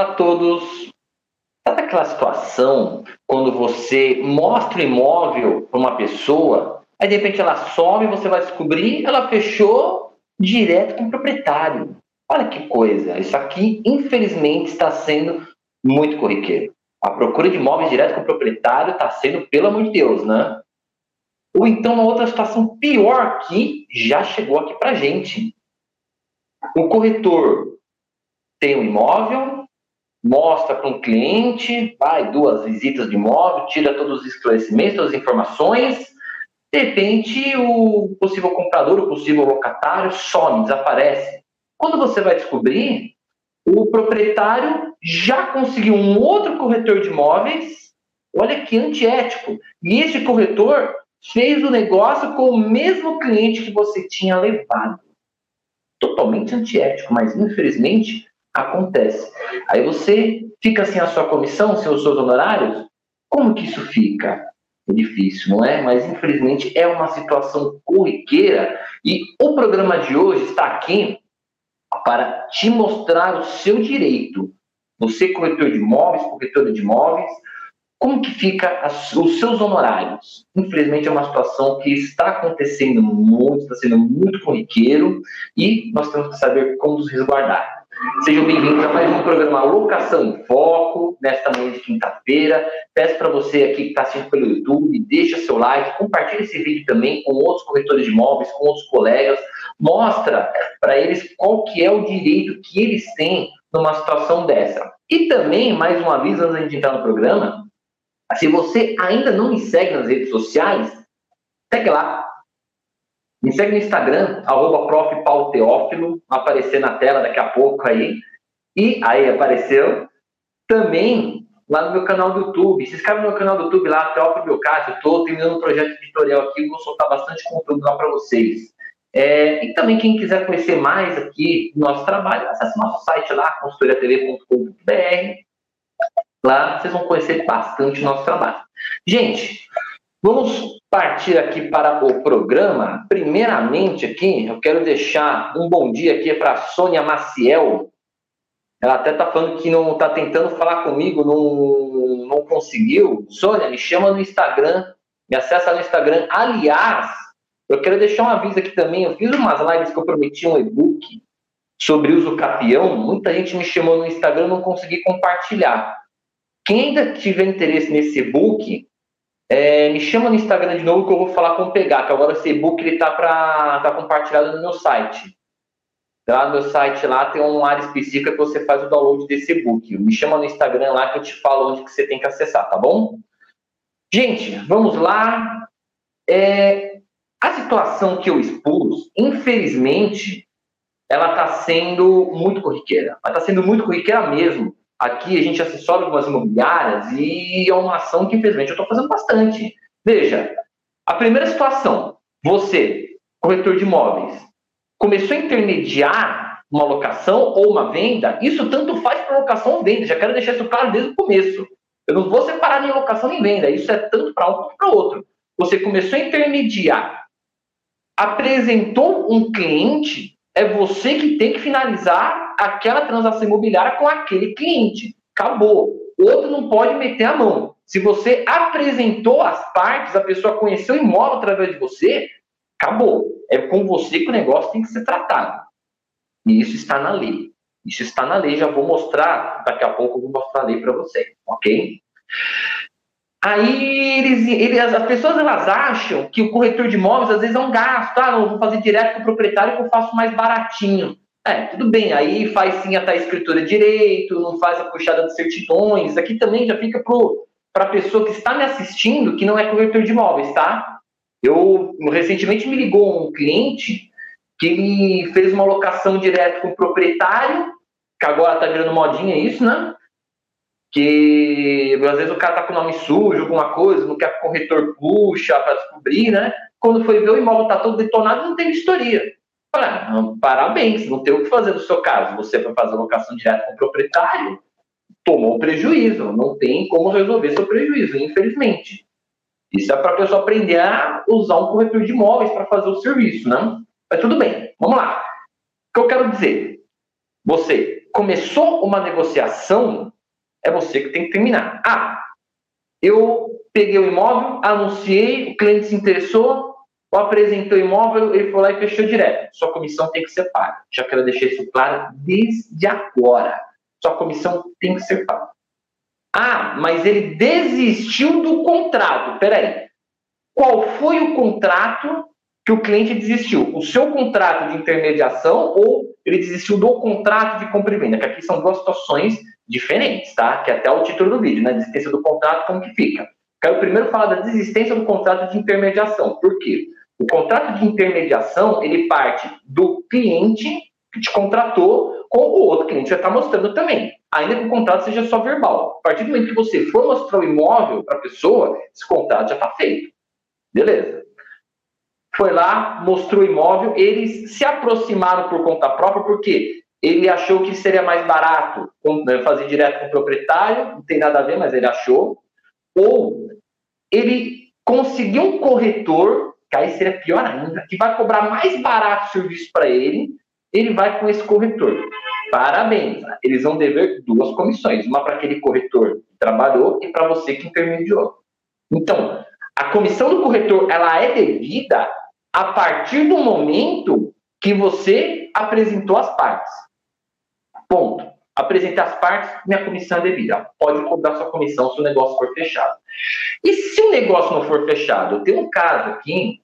A todos. Sabe aquela situação quando você mostra o imóvel para uma pessoa, aí de repente ela some você vai descobrir, ela fechou direto com o proprietário. Olha que coisa. Isso aqui, infelizmente, está sendo muito corriqueiro. A procura de imóveis direto com o proprietário está sendo, pelo amor de Deus, né? Ou então uma outra situação pior que já chegou aqui para gente. O corretor tem um imóvel, mostra para um cliente, vai duas visitas de imóvel, tira todos os esclarecimentos, todas as informações. De repente, o possível comprador, o possível locatário some, desaparece. Quando você vai descobrir, o proprietário já conseguiu um outro corretor de imóveis, olha que antiético. E esse corretor fez o negócio com o mesmo cliente que você tinha levado. Totalmente antiético, mas infelizmente acontece. Aí você fica sem a sua comissão, sem os seus honorários? Como que isso fica? É difícil, não é? Mas infelizmente é uma situação corriqueira e o programa de hoje está aqui para te mostrar o seu direito. Você, corretor de imóveis, corretora de imóveis, como que fica os seus honorários? Infelizmente é uma situação que está acontecendo muito, está sendo muito corriqueiro e nós temos que saber como nos resguardar. Sejam bem-vindos a mais um programa Locação Foco, nesta manhã de quinta-feira. Peço para você aqui que está assistindo pelo YouTube, deixa seu like, compartilhe esse vídeo também com outros corretores de imóveis, com outros colegas. Mostra para eles qual que é o direito que eles têm numa situação dessa. E também, mais uma vez, antes de entrar no programa, se você ainda não me segue nas redes sociais, segue lá, me segue no Instagram, arroba prof. Paulo Teófilo, aparecer na tela daqui a pouco aí. E aí apareceu também lá no meu canal do YouTube. Se inscreve no meu canal do YouTube lá, Teófilo Biocati. Estou terminando um projeto editorial aqui, vou soltar bastante conteúdo lá para vocês. É, e também quem quiser conhecer mais aqui do nosso trabalho, acesse nosso site lá, consultoriatv.com.br. Lá vocês vão conhecer bastante o nosso trabalho. Gente, Vamos partir aqui para o programa. Primeiramente aqui, eu quero deixar um bom dia aqui para Sônia Maciel. Ela até está falando que não está tentando falar comigo, não, não conseguiu. Sônia, me chama no Instagram, me acessa no Instagram. Aliás, eu quero deixar um aviso aqui também. Eu fiz umas lives que eu prometi um e-book sobre uso capião. Muita gente me chamou no Instagram, não consegui compartilhar. Quem ainda tiver interesse nesse e-book, é, me chama no Instagram de novo que eu vou falar com o Pegar, que agora esse e-book ele tá, tá compartilhado no meu site. Lá no meu site lá tem uma área específica que você faz o download desse e-book. Me chama no Instagram lá que eu te falo onde que você tem que acessar, tá bom? Gente, vamos lá. É, a situação que eu expus, infelizmente, ela está sendo muito corriqueira. Ela está sendo muito corriqueira mesmo. Aqui a gente assessora algumas imobiliárias e é uma ação que, infelizmente, eu estou fazendo bastante. Veja, a primeira situação, você, corretor de imóveis, começou a intermediar uma locação ou uma venda, isso tanto faz para locação ou venda. Já quero deixar isso claro desde o começo. Eu não vou separar nem locação nem venda. Isso é tanto para um quanto para outro. Você começou a intermediar, apresentou um cliente, é você que tem que finalizar aquela transação imobiliária com aquele cliente. Acabou. Outro não pode meter a mão. Se você apresentou as partes, a pessoa conheceu o imóvel através de você, acabou. É com você que o negócio tem que ser tratado. E isso está na lei. Isso está na lei, já vou mostrar, daqui a pouco eu vou mostrar a lei para você, ok? Aí eles, eles, as pessoas elas acham que o corretor de imóveis às vezes é um gasto, ah, não, vou fazer direto com o proprietário que eu faço mais baratinho. É, tudo bem, aí faz sim até a escritura direito, não faz a puxada de certidões. Aqui também já fica para a pessoa que está me assistindo que não é corretor de imóveis, tá? Eu recentemente me ligou um cliente que ele fez uma locação direto com o proprietário, que agora está virando modinha isso, né? Que às vezes o cara tá com o nome sujo, alguma coisa, não quer que o corretor puxa para descobrir, né? Quando foi ver o imóvel tá todo detonado, não tem história. Parabéns, não tem o que fazer no seu caso. Você vai fazer locação direta com o proprietário, tomou prejuízo, não tem como resolver seu prejuízo, infelizmente. Isso é para a pessoa aprender a usar um corretor de imóveis para fazer o serviço, né? Mas tudo bem, vamos lá. O que eu quero dizer? Você, começou uma negociação, é você que tem que terminar. Ah, eu peguei o imóvel, anunciei, o cliente se interessou, ou apresentou imóvel, ele foi lá e fechou direto. Sua comissão tem que ser paga. Já quero deixar isso claro desde agora. Sua comissão tem que ser paga. Ah, mas ele desistiu do contrato. Peraí. Qual foi o contrato que o cliente desistiu? O seu contrato de intermediação ou ele desistiu do contrato de compra e venda? Que aqui são duas situações diferentes, tá? Que é até o título do vídeo, né? Desistência do contrato, como que fica? Quero primeiro falar da desistência do contrato de intermediação. Por quê? O contrato de intermediação, ele parte do cliente que te contratou com o outro cliente já está mostrando também. Ainda que o contrato seja só verbal. A partir do momento que você for mostrar o imóvel para a pessoa, esse contrato já está feito. Beleza. Foi lá, mostrou o imóvel, eles se aproximaram por conta própria, porque ele achou que seria mais barato né, fazer direto com o proprietário, não tem nada a ver, mas ele achou. Ou ele conseguiu um corretor, que aí seria pior ainda, que vai cobrar mais barato o serviço para ele, ele vai com esse corretor. Parabéns, eles vão dever duas comissões, uma para aquele corretor que trabalhou e para você que intermediou. Então, a comissão do corretor ela é devida a partir do momento que você apresentou as partes. Ponto. Apresentei as partes, minha comissão é devida. Pode cobrar sua comissão se o negócio for fechado. E se o negócio não for fechado? Eu tenho um caso aqui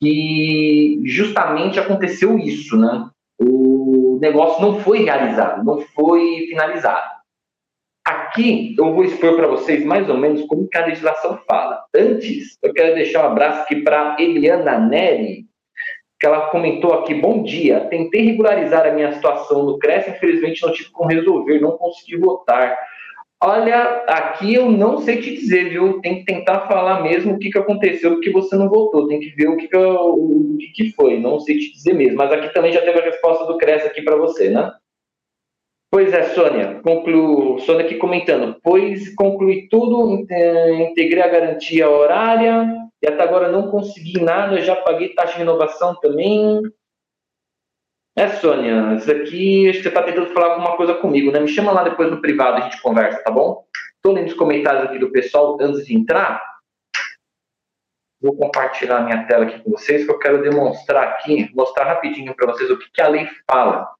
que justamente aconteceu isso, né? o negócio não foi realizado, não foi finalizado. Aqui eu vou expor para vocês mais ou menos como que a legislação fala. Antes, eu quero deixar um abraço aqui para Eliana Neri, que ela comentou aqui: Bom dia, tentei regularizar a minha situação no CRES, infelizmente não tive como resolver, não consegui votar. Olha, aqui eu não sei te dizer, viu? Tem que tentar falar mesmo o que, que aconteceu, porque você não voltou. Tem que ver o que, que, o, que, que foi. Não sei te dizer mesmo. Mas aqui também já teve a resposta do CRES aqui para você, né? Pois é, Sônia. Concluo, Sônia aqui comentando. Pois concluí tudo, integrei a garantia horária e até agora não consegui nada. Já paguei taxa de renovação também. É, Sônia, isso aqui acho que você está tentando falar alguma coisa comigo, né? Me chama lá depois no privado, a gente conversa, tá bom? Estou lendo os comentários aqui do pessoal antes de entrar. Vou compartilhar minha tela aqui com vocês, que eu quero demonstrar aqui, mostrar rapidinho para vocês o que, que a lei fala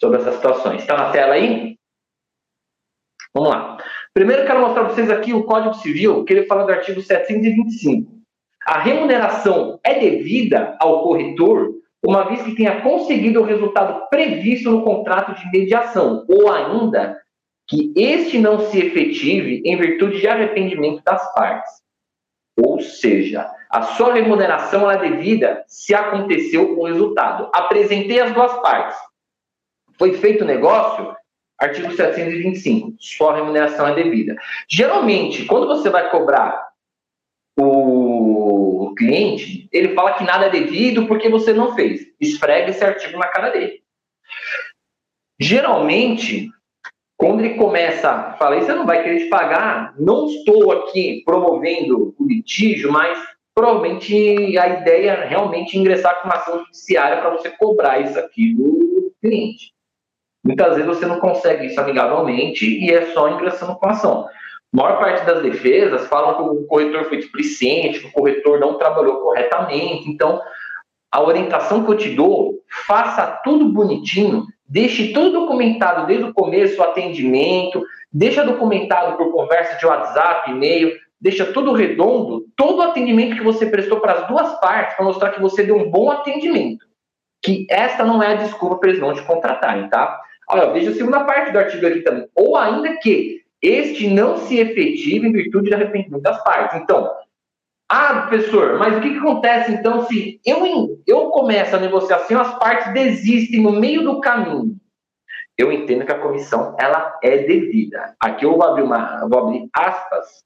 sobre essas situações. Está na tela aí? Vamos lá. Primeiro, quero mostrar para vocês aqui o Código Civil, que ele fala do artigo 725. A remuneração é devida ao corretor uma vez que tenha conseguido o resultado previsto no contrato de mediação, ou ainda que este não se efetive em virtude de arrependimento das partes. Ou seja, a sua remuneração é devida se aconteceu o resultado. Apresentei as duas partes. Foi feito o negócio, artigo 725, sua remuneração é devida. Geralmente, quando você vai cobrar o cliente, ele fala que nada é devido porque você não fez. Esfrega esse artigo na cara dele. Geralmente, quando ele começa a falar, você não vai querer te pagar, não estou aqui promovendo o litígio, mas provavelmente a ideia é realmente ingressar com uma ação judiciária para você cobrar isso aqui do cliente. Muitas vezes você não consegue isso amigavelmente e é só ingressando com a ação. A maior parte das defesas falam que o corretor foi displicente, que o corretor não trabalhou corretamente. Então, a orientação que eu te dou, faça tudo bonitinho, deixe tudo documentado desde o começo, o atendimento, deixa documentado por conversa de WhatsApp, e-mail, deixa tudo redondo, todo o atendimento que você prestou para as duas partes, para mostrar que você deu um bom atendimento. Que essa não é a desculpa para eles não te contratarem, tá? Olha, veja a segunda parte do artigo aqui também. Ou ainda que este não se efetiva em virtude de arrependimento das partes. Então, ah, professor, mas o que, que acontece então se eu, eu começo a negociação as partes desistem no meio do caminho? Eu entendo que a comissão ela é devida. Aqui eu vou abrir, uma, vou abrir aspas,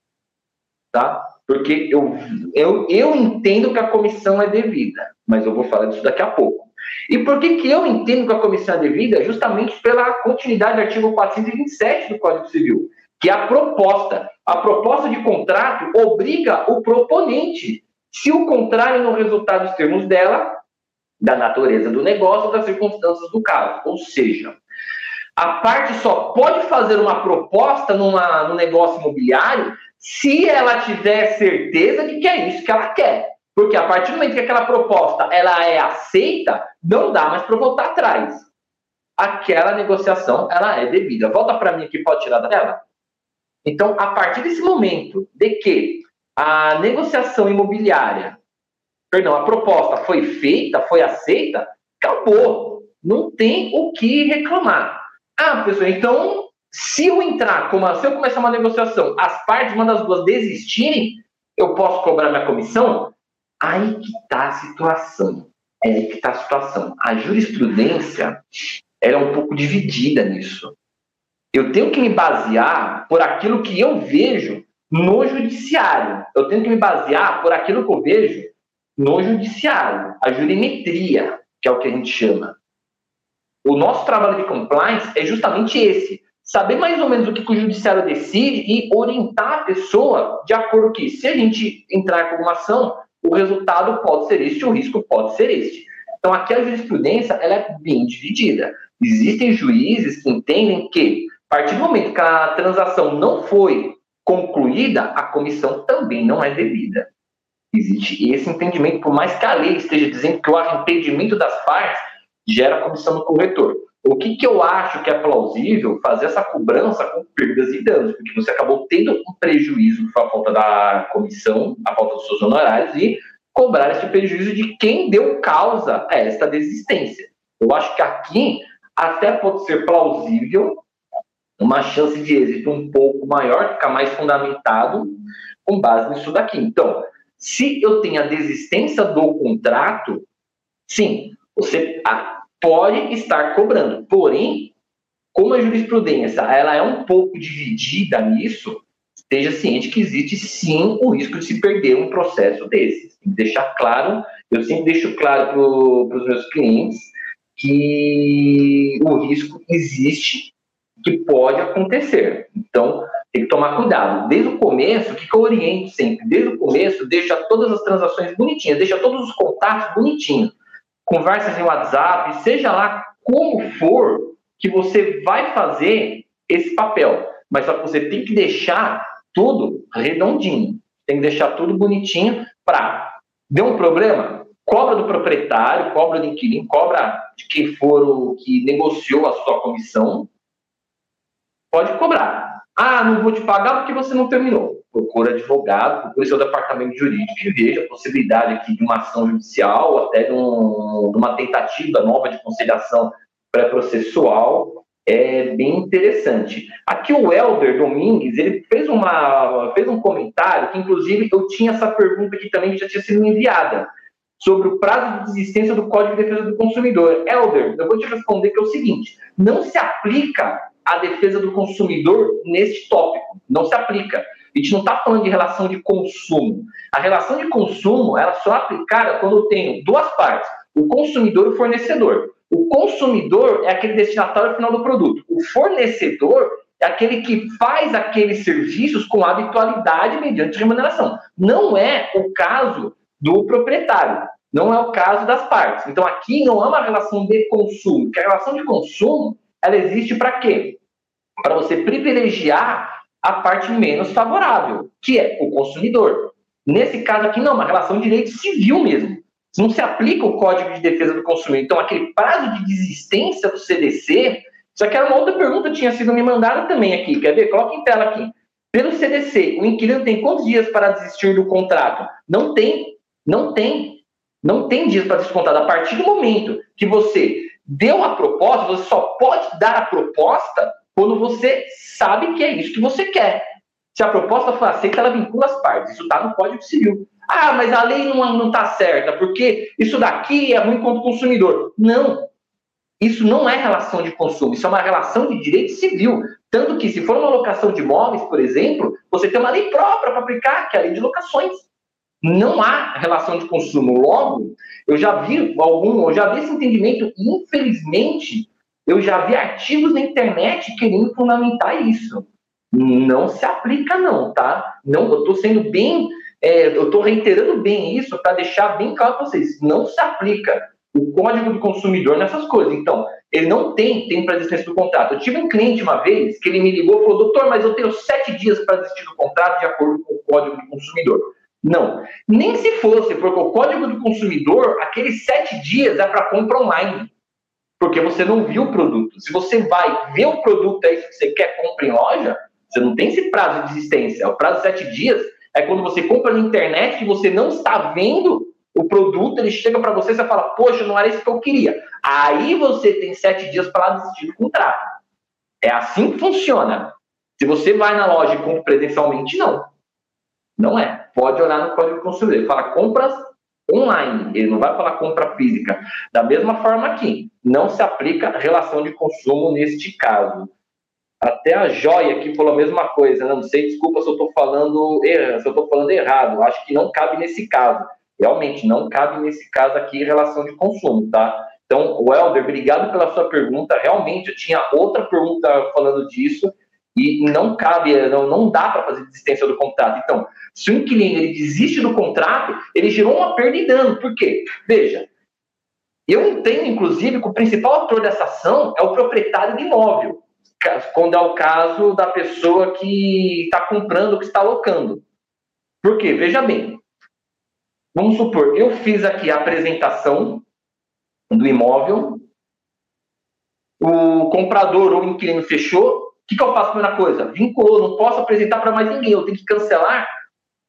tá? Porque eu, eu, eu entendo que a comissão é devida, mas eu vou falar disso daqui a pouco. E por que, que eu entendo que a comissão é devida? Justamente pela continuidade do artigo 427 do Código Civil que é a proposta. A proposta de contrato obriga o proponente, se o contrário no resultado dos termos dela, da natureza do negócio, das circunstâncias do caso. Ou seja, a parte só pode fazer uma proposta numa, num negócio imobiliário se ela tiver certeza de que é isso que ela quer. Porque a partir do momento que aquela proposta ela é aceita, não dá mais para voltar atrás. Aquela negociação ela é devida. Volta para mim aqui, pode tirar da tela? Então, a partir desse momento de que a negociação imobiliária, perdão, a proposta foi feita, foi aceita, acabou. Não tem o que reclamar. Ah, pessoal, então, se eu entrar, como, se eu começar uma negociação, as partes, uma das duas desistirem, eu posso cobrar minha comissão? Aí que está a situação. É aí que está a situação. A jurisprudência ela é um pouco dividida nisso. Eu tenho que me basear por aquilo que eu vejo no judiciário. Eu tenho que me basear por aquilo que eu vejo no judiciário, a jurimetria, que é o que a gente chama. O nosso trabalho de compliance é justamente esse: saber mais ou menos o que o judiciário decide e orientar a pessoa de acordo que, se a gente entrar com alguma ação, o resultado pode ser este, o risco pode ser este. Então, aqui a jurisprudência ela é bem dividida. Existem juízes que entendem que, a partir do momento que a transação não foi concluída, a comissão também não é devida. Existe esse entendimento, por mais que a lei esteja dizendo que o arrependimento das partes gera comissão do corretor. O que, que eu acho que é plausível fazer essa cobrança com perdas e danos, porque você acabou tendo um prejuízo por falta da comissão, a falta dos seus honorários, e cobrar esse prejuízo de quem deu causa a esta desistência. Eu acho que aqui até pode ser plausível uma chance de êxito um pouco maior, ficar mais fundamentado com base nisso daqui. Então, se eu tenho a desistência do contrato, sim, você pode estar cobrando. Porém, como a jurisprudência ela é um pouco dividida nisso, esteja ciente que existe sim o risco de se perder um processo desses. Tem que deixar claro, eu sempre deixo claro para os meus clientes que o risco existe, que pode acontecer. Então, tem que tomar cuidado. Desde o começo, o que, que eu oriento sempre? Desde o começo, deixa todas as transações bonitinhas, deixa todos os contatos bonitinhos conversas em WhatsApp, seja lá como for que você vai fazer esse papel. Mas só que você tem que deixar tudo redondinho. Tem que deixar tudo bonitinho para. Deu um problema? Cobra do proprietário, cobra do inquilino, cobra de quem for o que negociou a sua comissão. Pode cobrar. Ah, não vou te pagar porque você não terminou procura advogado, procure seu departamento jurídico e veja a possibilidade aqui de uma ação judicial, até de, um, de uma tentativa nova de conciliação pré-processual, é bem interessante. Aqui o Helder Domingues, ele fez, uma, fez um comentário, que inclusive eu tinha essa pergunta aqui também, que já tinha sido enviada, sobre o prazo de desistência do Código de Defesa do Consumidor. Helder, eu vou te responder que é o seguinte, não se aplica a defesa do consumidor neste tópico, não se aplica. A gente não está falando de relação de consumo. A relação de consumo ela só é aplicada quando eu tenho duas partes: o consumidor e o fornecedor. O consumidor é aquele destinatário final do produto. O fornecedor é aquele que faz aqueles serviços com habitualidade mediante remuneração. Não é o caso do proprietário. Não é o caso das partes. Então aqui não é uma relação de consumo, porque a relação de consumo ela existe para quê? Para você privilegiar a parte menos favorável, que é o consumidor. Nesse caso aqui, não, uma relação de direito civil mesmo. Não se aplica o Código de Defesa do Consumidor. Então, aquele prazo de desistência do CDC, isso aqui era uma outra pergunta que tinha sido me mandada também aqui. Quer ver? Coloca em tela aqui. Pelo CDC, o inquilino tem quantos dias para desistir do contrato? Não tem. Não tem. Não tem dias para descontar. A partir do momento que você deu a proposta, você só pode dar a proposta quando você sabe que é isso que você quer. Se a proposta for aceita, ela vincula as partes. Isso está no Código Civil. Ah, mas a lei não está certa, porque isso daqui é ruim contra o consumidor. Não. Isso não é relação de consumo, isso é uma relação de direito civil. Tanto que, se for uma locação de imóveis, por exemplo, você tem uma lei própria para aplicar, que é a lei de locações. Não há relação de consumo. Logo, eu já vi algum, eu já vi esse entendimento, infelizmente, eu já vi artigos na internet querendo fundamentar isso. Não se aplica, não, tá? Não, eu estou sendo bem, é, eu estou reiterando bem isso para deixar bem claro para vocês. Não se aplica o código do consumidor nessas coisas. Então, ele não tem tempo para desistir do contrato. Eu tive um cliente uma vez que ele me ligou e falou: Doutor, mas eu tenho sete dias para desistir do contrato de acordo com o código do consumidor. Não, nem se fosse, porque o código do consumidor, aqueles sete dias é para compra online. Porque você não viu o produto. Se você vai ver o produto aí que você quer comprar em loja, você não tem esse prazo de existência. O prazo de sete dias é quando você compra na internet e você não está vendo o produto, ele chega para você e você fala, poxa, não era isso que eu queria. Aí você tem sete dias para desistir do contrato. É assim que funciona. Se você vai na loja e compra presencialmente, não. Não é. Pode olhar no código. Ele fala compras online. Ele não vai falar compra física. Da mesma forma aqui, não se aplica relação de consumo neste caso. Até a joia aqui falou a mesma coisa. Não sei, desculpa se eu estou falando, se eu falando errado. Acho que não cabe nesse caso. Realmente, não cabe nesse caso aqui relação de consumo, tá? Então, Welder, obrigado pela sua pergunta. Realmente, eu tinha outra pergunta falando disso e não cabe, não, não dá para fazer desistência do contrato. Então, se o inquilino ele desiste do contrato, ele gerou uma perda e dano. Por quê? Veja, eu entendo, inclusive, que o principal ator dessa ação é o proprietário do imóvel, quando é o caso da pessoa que está comprando, que está alocando. Por quê? Veja bem, vamos supor, eu fiz aqui a apresentação do imóvel, o comprador ou o inquilino fechou, que, que eu faço? Primeira coisa, vinculou, não posso apresentar para mais ninguém, eu tenho que cancelar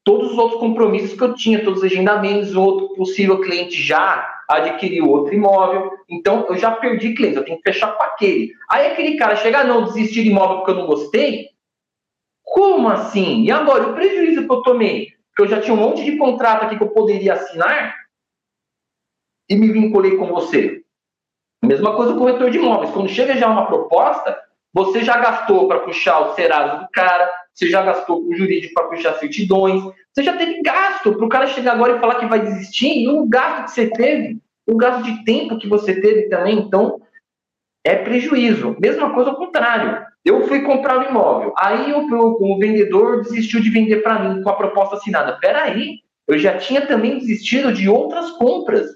todos os outros compromissos que eu tinha, todos os agendamentos, o outro possível cliente já adquiriu outro imóvel, então eu já perdi clientes, eu tenho que fechar com aquele. Aí aquele cara chega, ah, não, desistir de imóvel porque eu não gostei? Como assim? E agora, o prejuízo que eu tomei? Porque eu já tinha um monte de contrato aqui que eu poderia assinar e me vinculei com você. Mesma coisa com o corretor de imóveis. Quando chega já uma proposta, você já gastou para puxar o Serasa do cara, você já gastou com o jurídico para puxar certidões, você já teve gasto para o cara chegar agora e falar que vai desistir, e o gasto que você teve, o gasto de tempo que você teve também, então é prejuízo. Mesma coisa ao contrário. Eu fui comprar um imóvel, aí o, o, o vendedor desistiu de vender para mim com a proposta assinada. Peraí, eu já tinha também desistido de outras compras.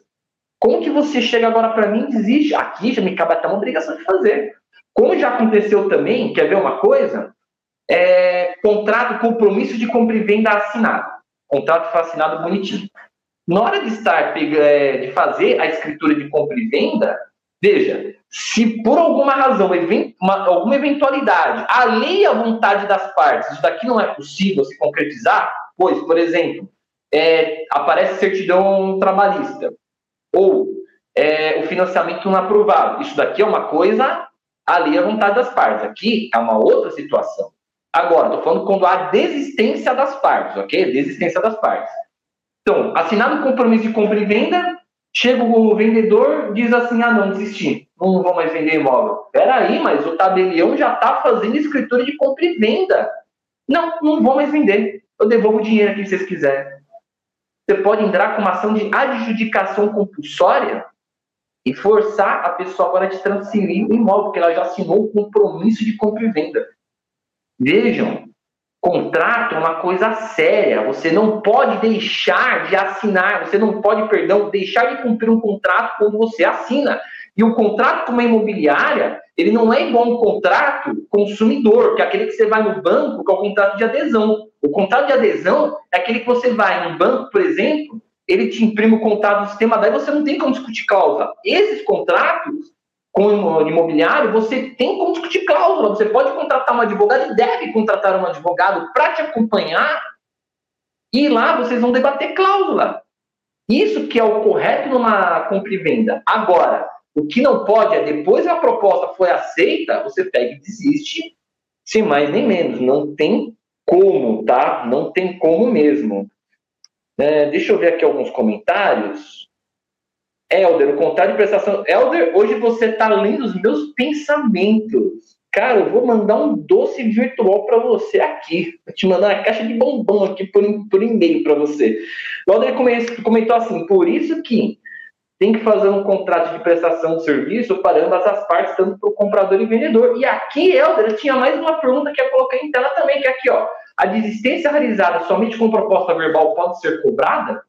Como que você chega agora para mim e desiste? Aqui já me cabe até uma obrigação de fazer. Como já aconteceu também, quer ver uma coisa? É, contrato, compromisso de compra e venda assinado. Contrato foi assinado bonitinho. Na hora de estar é, de fazer a escritura de compra e venda, veja, se por alguma razão, uma, alguma eventualidade, além a vontade das partes, isso daqui não é possível se concretizar, pois, por exemplo, é, aparece certidão trabalhista ou é, o financiamento não aprovado, isso daqui é uma coisa ali à vontade das partes. Aqui é uma outra situação. Agora, estou falando quando há desistência das partes, ok? Desistência das partes. Então, assinado o compromisso de compra e venda, chega o vendedor, diz assim: ah, não, desisti, não vou mais vender imóvel. Peraí, mas o tabelião já está fazendo escritura de compra e venda. Não, não vou mais vender. Eu devolvo o dinheiro aqui se vocês quiserem. Você pode entrar com uma ação de adjudicação compulsória e forçar a pessoa agora de transferir o imóvel, porque ela já assinou o compromisso de compra e venda. Vejam, contrato é uma coisa séria. Você não pode deixar de assinar, você não pode, perdão, deixar de cumprir um contrato quando você assina. E o contrato com uma imobiliária, ele não é igual um contrato consumidor, que é aquele que você vai no banco, que é o contrato de adesão. O contrato de adesão é aquele que você vai no banco, por exemplo, ele te imprime o contrato do sistema, daí você não tem como discutir cláusula. Esses contratos com o imobiliário, você tem como discutir cláusula. Você pode contratar um advogado e deve contratar um advogado para te acompanhar e lá vocês vão debater cláusula. Isso que é o correto numa compra e venda. Agora, o que não pode é, depois que a proposta foi aceita, você pega e desiste, sem mais nem menos. Não tem como, tá? Não tem como mesmo. É, deixa eu ver aqui alguns comentários. Elder, o contrato de prestação. Elder, hoje você está lendo os meus pensamentos. Cara, eu vou mandar um doce virtual para você aqui. Vou te mandar uma caixa de bombom aqui por, por e-mail para você. O Elder comentou assim: por isso que tem que fazer um contrato de prestação de serviço para ambas as partes, tanto para o comprador e vendedor. E aqui, Helder, tinha mais uma pergunta que eu coloquei em tela também, que é aqui, ó. A desistência realizada somente com proposta verbal pode ser cobrada?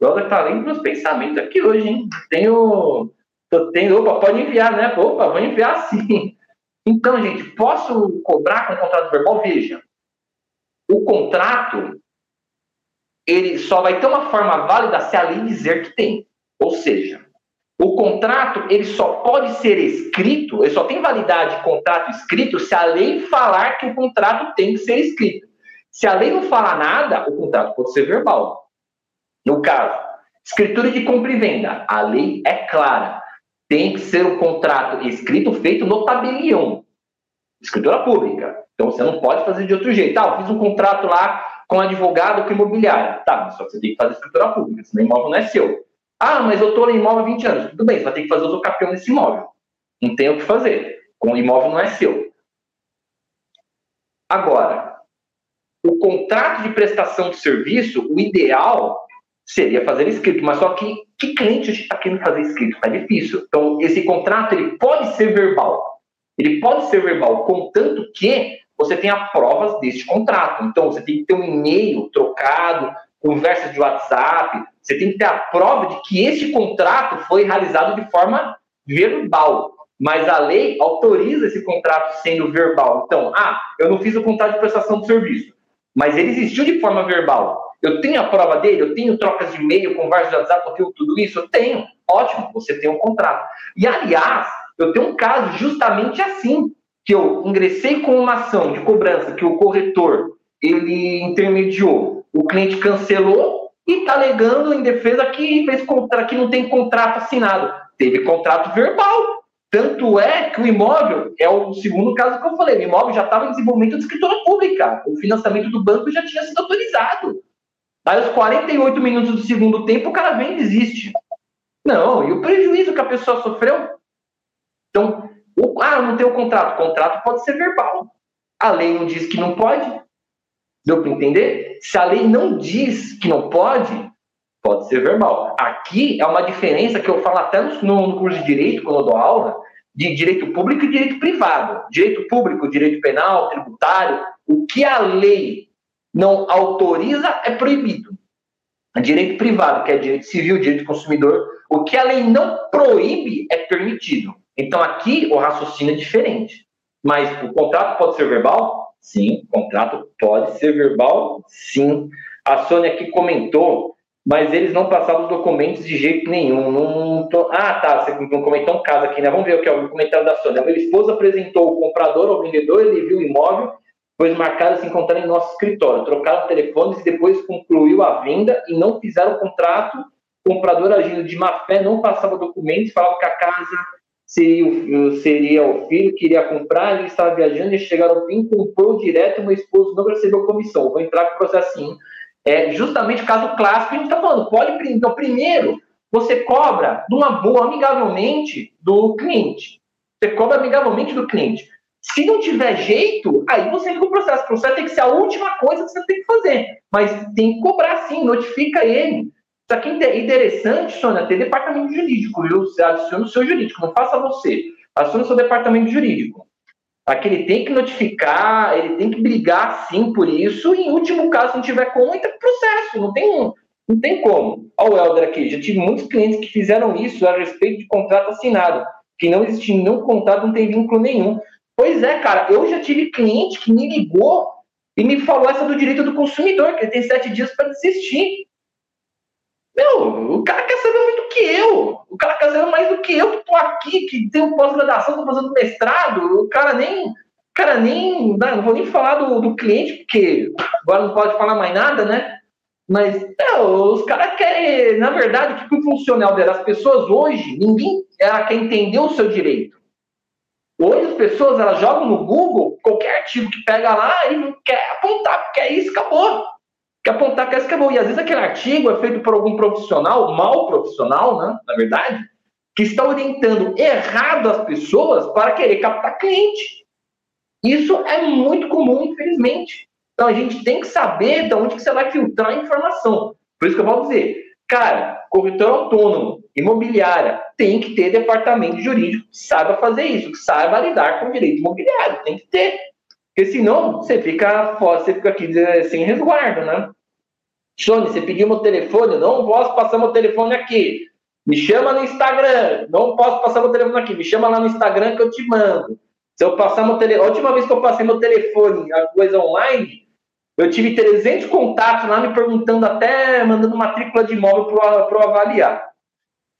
Helder está lendo meus pensamentos aqui hoje, hein? Tenho Tô tendo, opa, pode enviar, né? Opa, vou enviar sim. Então, gente, posso cobrar com contrato verbal? Veja, o contrato ele só vai ter uma forma válida se a lei dizer que tem. Ou seja, o contrato ele só pode ser escrito, ele só tem validade de contrato escrito se a lei falar que o contrato tem que ser escrito. Se a lei não falar nada, o contrato pode ser verbal. No caso, escritura de compra e venda, a lei é clara. Tem que ser um contrato escrito feito no tabelião. Escritura pública. Então você não pode fazer de outro jeito. Ah, eu fiz um contrato lá com advogado com imobiliário. Tá, só que você tem que fazer escritura pública, senão o imóvel não é seu. Ah, mas eu estou no imóvel há 20 anos. Tudo bem, você vai ter que fazer o usucapião nesse imóvel. Não tem o que fazer. O imóvel não é seu. Agora, o contrato de prestação de serviço, o ideal seria fazer escrito, mas só que que cliente está querendo fazer escrito? É difícil. Então, esse contrato ele pode ser verbal. Ele pode ser verbal, contanto que você tenha provas deste contrato. Então, você tem que ter um e-mail trocado, conversas de WhatsApp, você tem que ter a prova de que este contrato foi realizado de forma verbal. Mas a lei autoriza esse contrato sendo verbal. Então, ah, eu não fiz o contrato de prestação de serviço, mas ele existiu de forma verbal. Eu tenho a prova dele, eu tenho trocas de e-mail, conversas de WhatsApp, eu tenho tudo isso? Eu tenho. Ótimo, você tem um contrato. E, aliás, eu tenho um caso justamente assim, que eu ingressei com uma ação de cobrança que o corretor, ele intermediou, o cliente cancelou e está alegando em defesa que, fez contra, que não tem contrato assinado. Teve contrato verbal. Tanto é que o imóvel, é o segundo caso que eu falei, o imóvel já estava em desenvolvimento de escritura pública. O financiamento do banco já tinha sido autorizado. Aí, aos 48 minutos do segundo tempo, o cara vem e desiste. Não, e o prejuízo que a pessoa sofreu? Então, o, ah, não tem o contrato. O contrato pode ser verbal. A lei não diz que não pode. Deu para entender? Se a lei não diz que não pode, pode ser verbal. Aqui é uma diferença que eu falo até no, no curso de direito, quando eu dou aula, de direito público e direito privado. Direito público, direito penal, tributário, o que a lei não autoriza é proibido. Direito privado, que é direito civil, direito consumidor, o que a lei não proíbe é permitido. Então aqui o raciocínio é diferente. Mas o contrato pode ser verbal? Sim, o contrato pode ser verbal, sim. A Sônia aqui comentou, mas eles não passavam os documentos de jeito nenhum. Não, tô... Ah, tá, você comentou um caso aqui, né? Vamos ver o que é o comentário da Sônia. A esposa apresentou o comprador ao vendedor, ele viu o imóvel pois marcaram se encontrar em nosso escritório. Trocaram telefones e depois concluiu a venda e não fizeram o contrato. O comprador agindo de má fé, não passava documentos, falava que a casa seria, seria o filho que iria comprar, ele estava viajando e chegaram ao fim, comprou direto, meu esposo não recebeu comissão. Vou entrar com o processinho. É justamente o caso clássico que a gente está falando. Pode, então, primeiro, você cobra de uma boa, amigavelmente, do cliente. Você cobra amigavelmente do cliente. Se não tiver jeito, aí você liga o processo. O processo tem que ser a última coisa que você tem que fazer. Mas tem que cobrar sim, notifica ele. Isso aqui é interessante, Sônia, ter departamento jurídico, viu? Você adiciona o seu jurídico, não faça você. Acione o seu departamento jurídico. Aqui ele tem que notificar, ele tem que brigar sim por isso, e em último caso, se não tiver como, entra processo, não tem, não tem como. Olha o Helder aqui, já tive muitos clientes que fizeram isso a respeito de contrato assinado, que não existia nenhum contrato, não tem vínculo nenhum. Pois é, cara, eu já tive cliente que me ligou e me falou essa do direito do consumidor, que ele tem sete dias para desistir. Meu, o cara quer saber muito do que eu. O cara quer saber mais do que eu que tô aqui, que tenho pós-graduação, tô fazendo mestrado. O cara nem. O cara nem. Não vou nem falar do, do cliente, porque agora não pode falar mais nada, né? Mas, os caras querem. Na verdade, o que, que funciona, Alder? As pessoas hoje, ninguém ela quer entender o seu direito. Hoje as pessoas elas jogam no Google qualquer artigo que pega lá e não quer apontar, porque é isso, acabou. Quer apontar que é isso, acabou. E às vezes aquele artigo é feito por algum profissional, mal profissional, né, na verdade, que está orientando errado as pessoas para querer captar cliente. Isso é muito comum, infelizmente. Então a gente tem que saber de onde que você vai filtrar a informação. Por isso que eu vou dizer, Cara, corretor autônomo, imobiliária, tem que ter departamento jurídico que saiba fazer isso, que saiba lidar com direito imobiliário, tem que ter. Porque senão você fica, você fica aqui sem resguardo, né? Sônia, você pediu meu telefone, não posso passar meu telefone aqui. Me chama no Instagram. Não posso passar meu telefone aqui. Me chama lá no Instagram que eu te mando. Se eu passar meu telefone. A última vez que eu passei meu telefone, a coisa online, eu tive 300 contatos lá me perguntando, até mandando matrícula de imóvel para eu avaliar.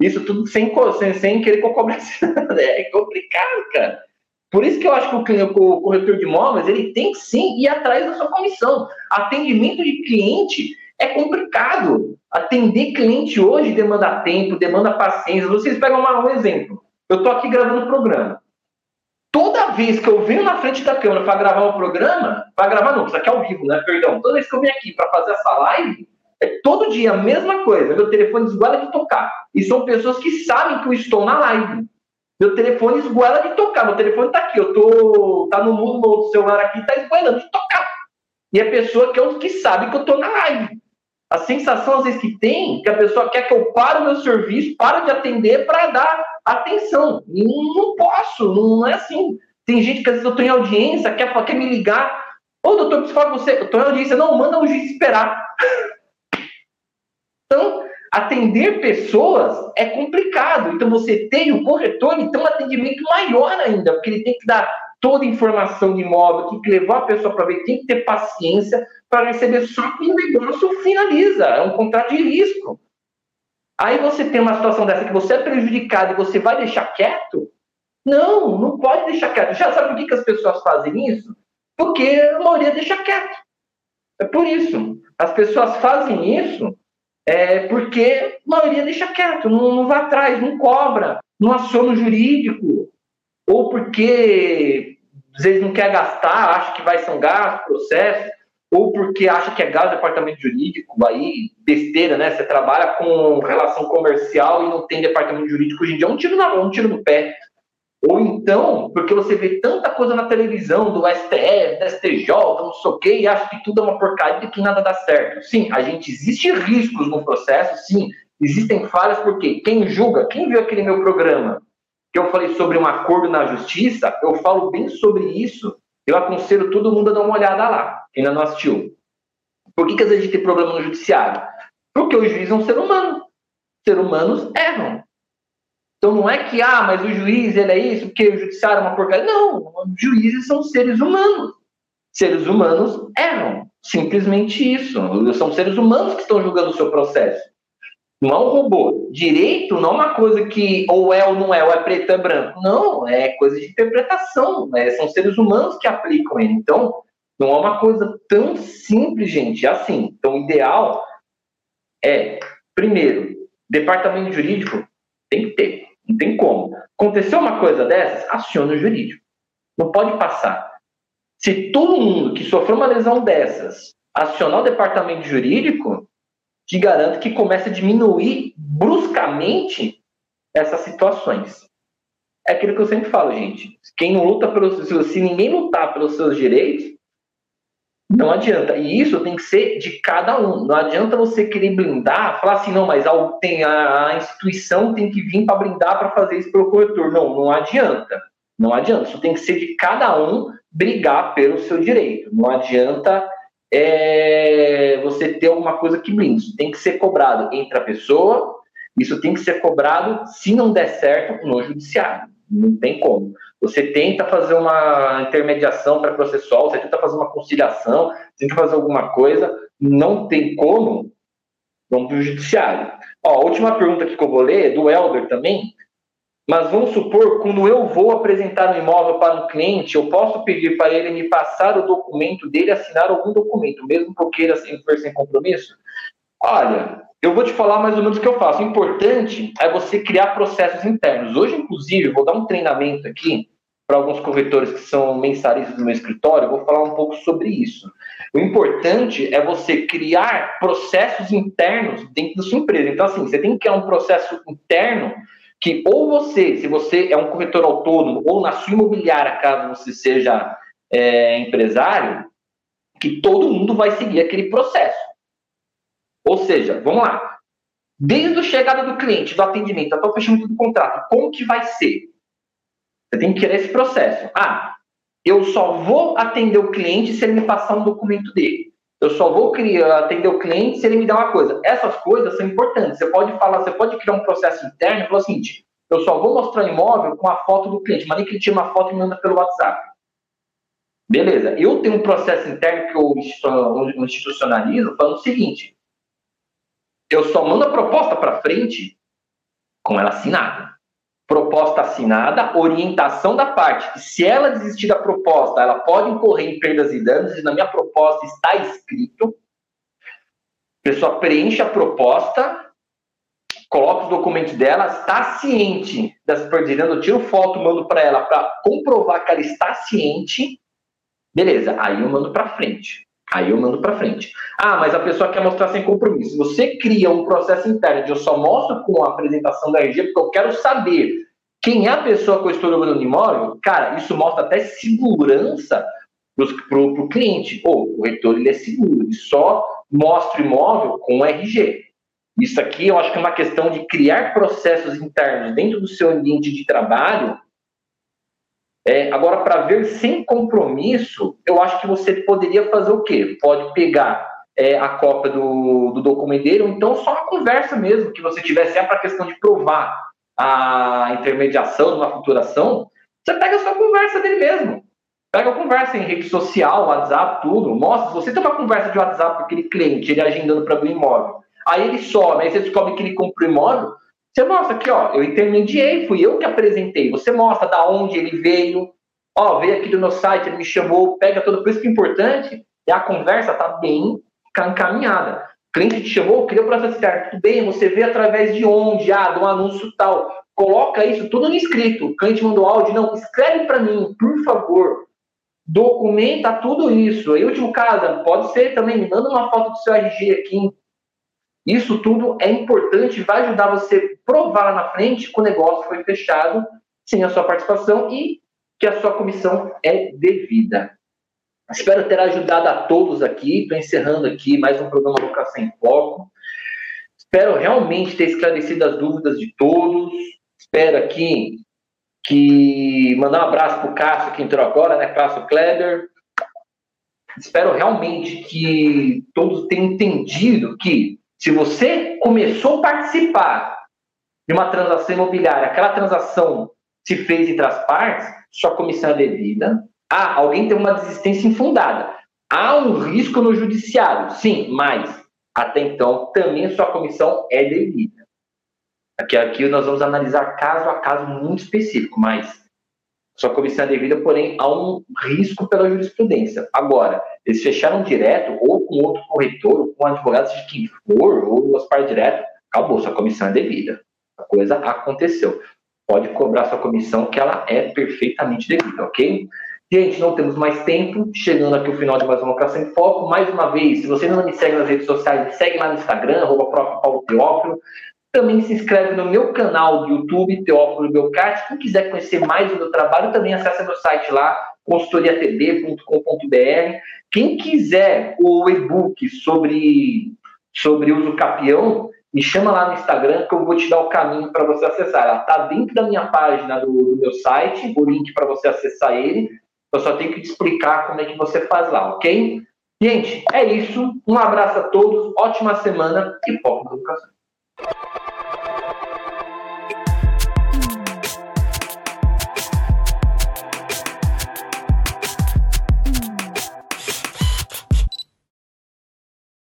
Isso tudo sem, sem, sem querer que eu. É complicado, cara. Por isso que eu acho que o, corretor de imóveis ele tem que sim ir atrás da sua comissão. Atendimento de cliente é complicado. Atender cliente hoje demanda tempo, demanda paciência. Vocês pegam um exemplo. Eu estou aqui gravando o programa. Toda vez que eu venho na frente da câmera para gravar o programa, para gravar não, isso aqui é ao vivo, né? Perdão. Toda vez que eu venho aqui para fazer essa live, é todo dia a mesma coisa. Meu telefone esgoela de tocar. E são pessoas que sabem que eu estou na live. Meu telefone esgoela de tocar. Meu telefone está aqui. Eu tô tá no mundo, meu celular aqui está esgoelando de tocar. E a pessoa que, eu, que sabe que eu estou na live. A sensação, às vezes, que tem, que a pessoa quer que eu pare o meu serviço, pare de atender para dar atenção. E não posso, não é assim. Tem gente que às vezes eu estou em audiência, quer, quer me ligar. Ô, doutor, preciso falar com você. Eu estou em audiência. Não, manda o juiz esperar. Então, atender pessoas é complicado. Então, você tem o corretor, então, um atendimento maior ainda, porque ele tem que dar toda a informação de imóvel, tem que levar a pessoa para ver, tem que ter paciência para receber só que o negócio finaliza. É um contrato de risco. Aí você tem uma situação dessa que você é prejudicado e você vai deixar quieto? Não, não pode deixar quieto. Já sabe por que, que as pessoas fazem isso? Porque a maioria deixa quieto. É por isso. As pessoas fazem isso é porque a maioria deixa quieto, não, não vai atrás, não cobra, não aciona o jurídico, ou porque às vezes não quer gastar, acha que vai ser um gasto, processo, ou porque acha que é gasto departamento jurídico, aí besteira, né? Você trabalha com relação comercial e não tem departamento jurídico hoje em dia, é um tiro na mão, um tiro no pé. Ou então, porque você vê tanta coisa na televisão do STF, do STJ, não sei o quê, e acha que tudo é uma porcaria e que nada dá certo. Sim, a gente existe riscos no processo, sim, existem falhas, porque quem julga, quem viu aquele meu programa que eu falei sobre um acordo na justiça, eu falo bem sobre isso. Eu aconselho todo mundo a dar uma olhada lá, quem ainda não assistiu. Por que, que às vezes a gente tem problema no judiciário? Porque o juiz é um ser humano. Seres humanos erram. Então não é que, ah, mas o juiz ele é isso, porque o judiciário é uma porcaria. Não, juízes são seres humanos. Seres humanos erram. Simplesmente isso. São seres humanos que estão julgando o seu processo. Não é um robô. Direito não é uma coisa que ou é ou não é, ou é preto ou é branco. Não, é coisa de interpretação. Né? São seres humanos que aplicam ele. Então, não é uma coisa tão simples, gente. É assim. Então, o ideal é, primeiro, departamento jurídico tem que ter. Não tem como. Aconteceu uma coisa dessas, aciona o jurídico. Não pode passar. Se todo mundo que sofreu uma lesão dessas acionar o departamento jurídico, te garanto que começa a diminuir bruscamente essas situações. É aquilo que eu sempre falo, gente. Quem não luta pelos se ninguém lutar pelos seus direitos, não adianta. E isso tem que ser de cada um. Não adianta você querer blindar, falar assim, não, mas a, tem, a, instituição tem que vir para blindar para fazer isso pelo corretor. Não, não adianta. Não adianta. Isso tem que ser de cada um brigar pelo seu direito. Não adianta é, você ter alguma coisa que blinde. Isso tem que ser cobrado entre a pessoa, isso tem que ser cobrado, se não der certo, no judiciário. Não tem como. Você tenta fazer uma intermediação para processual, você tenta fazer uma conciliação, você tenta fazer alguma coisa, não tem como, vamos para o judiciário. Ó, a última pergunta que eu vou ler é do Elder também. Mas vamos supor, quando eu vou apresentar um imóvel para um cliente, eu posso pedir para ele me passar o documento dele, assinar algum documento, mesmo que eu queira sem, sem compromisso? Olha, eu vou te falar mais ou menos o que eu faço. O importante é você criar processos internos. Hoje, inclusive, vou dar um treinamento aqui para alguns corretores que são mensaristas do meu escritório, vou falar um pouco sobre isso. O importante é você criar processos internos dentro da sua empresa. Então, assim, você tem que criar um processo interno que ou você, se você é um corretor autônomo, ou na sua imobiliária, caso você seja é, empresário, que todo mundo vai seguir aquele processo. Ou seja, vamos lá. Desde a chegada do cliente, do atendimento até o fechamento do contrato, como que vai ser? Você tem que querer esse processo. Ah, eu só vou atender o cliente se ele me passar um documento dele. Eu só vou criar, atender o cliente se ele me der uma coisa. Essas coisas são importantes. Você pode falar, você pode criar um processo interno e falar seguinte: eu só vou mostrar o imóvel com a foto do cliente. Mandei que ele tire uma foto e manda pelo WhatsApp. Beleza. Eu tenho um processo interno que eu institucionalizo falando o seguinte: eu só mando a proposta para frente com ela assinada. Proposta assinada, orientação da parte. Que se ela desistir da proposta, ela pode incorrer em perdas e danos, e na minha proposta está escrito. A pessoa preenche a proposta, coloca os documentos dela, está ciente das perdas e danos, eu tiro foto, mando para ela para comprovar que ela está ciente. Beleza, aí eu mando para frente. Aí eu mando para frente. Ah, mas a pessoa quer mostrar sem compromisso. Você cria um processo interno de eu só mostro com a apresentação da RG porque eu quero saber quem é a pessoa que eu estou jogando no imóvel. Cara, isso mostra até segurança para o cliente. Ou o corretor ele é seguro, ele só mostra o imóvel com RG. Isso aqui eu acho que é uma questão de criar processos internos dentro do seu ambiente de trabalho é, agora, para ver sem compromisso, eu acho que você poderia fazer o quê? Pode pegar é, a cópia do, do ou então só uma conversa mesmo, que você tivesse é para a questão de provar a intermediação de uma futuração, você pega a sua conversa dele mesmo. Pega a conversa em rede social, WhatsApp, tudo. Mostra, se você tem uma conversa de WhatsApp com aquele cliente, ele agendando para abrir imóvel, aí ele some, aí você descobre que ele comprou imóvel, você mostra aqui, ó, eu intermediei, fui eu que apresentei. Você mostra da onde ele veio, ó, veio aqui do meu site, ele me chamou, pega tudo. Por isso que é importante é a conversa tá bem encaminhada. O cliente te chamou, queria o processo externo. Tudo bem, você vê através de onde? Ah, de um anúncio tal. Coloca isso tudo no escrito. O cliente mandou áudio, não, escreve para mim, por favor. Documenta tudo isso. Em último caso, pode ser também, me manda uma foto do seu RG aqui, isso tudo é importante, vai ajudar você a provar lá na frente que o negócio foi fechado sem a sua participação e que a sua comissão é devida. Espero ter ajudado a todos aqui. Estou encerrando aqui mais um programa Educação em Foco. Espero realmente ter esclarecido as dúvidas de todos. Espero aqui que mandar um abraço para o Cássio que entrou agora, né? Cássio Kleber. Espero realmente que todos tenham entendido que se você começou a participar de uma transação imobiliária, aquela transação se fez entre as partes, sua comissão é devida. Ah, alguém tem uma desistência infundada. Há um risco no judiciário, sim, mas até então também sua comissão é devida. Aqui, aqui nós vamos analisar caso a caso muito específico, mas sua comissão é devida, porém há um risco pela jurisprudência. Agora, eles fecharam direto, ou com outro corretor, ou com advogado, de quem for, ou as partes direto, acabou, sua comissão é devida. A coisa aconteceu. Pode cobrar sua comissão, que ela é perfeitamente devida, ok? Gente, não temos mais tempo. Chegando aqui o final de mais uma Locação em Foco. Mais uma vez, se você não me segue nas redes sociais, me segue lá no Instagram, arroba Paulo Teófilo. Também se inscreve no meu canal do YouTube, Teófilo Belcati. Quem quiser conhecer mais do meu trabalho, também acesse meu site lá, consultoriatb.com.br. Quem quiser o e-book sobre, sobre uso capião, me chama lá no Instagram que eu vou te dar o caminho para você acessar. Ela está dentro da minha página do, do meu site, o link para você acessar ele. Eu só tenho que te explicar como é que você faz lá, ok? Gente, é isso. Um abraço a todos, ótima semana e foco na educação.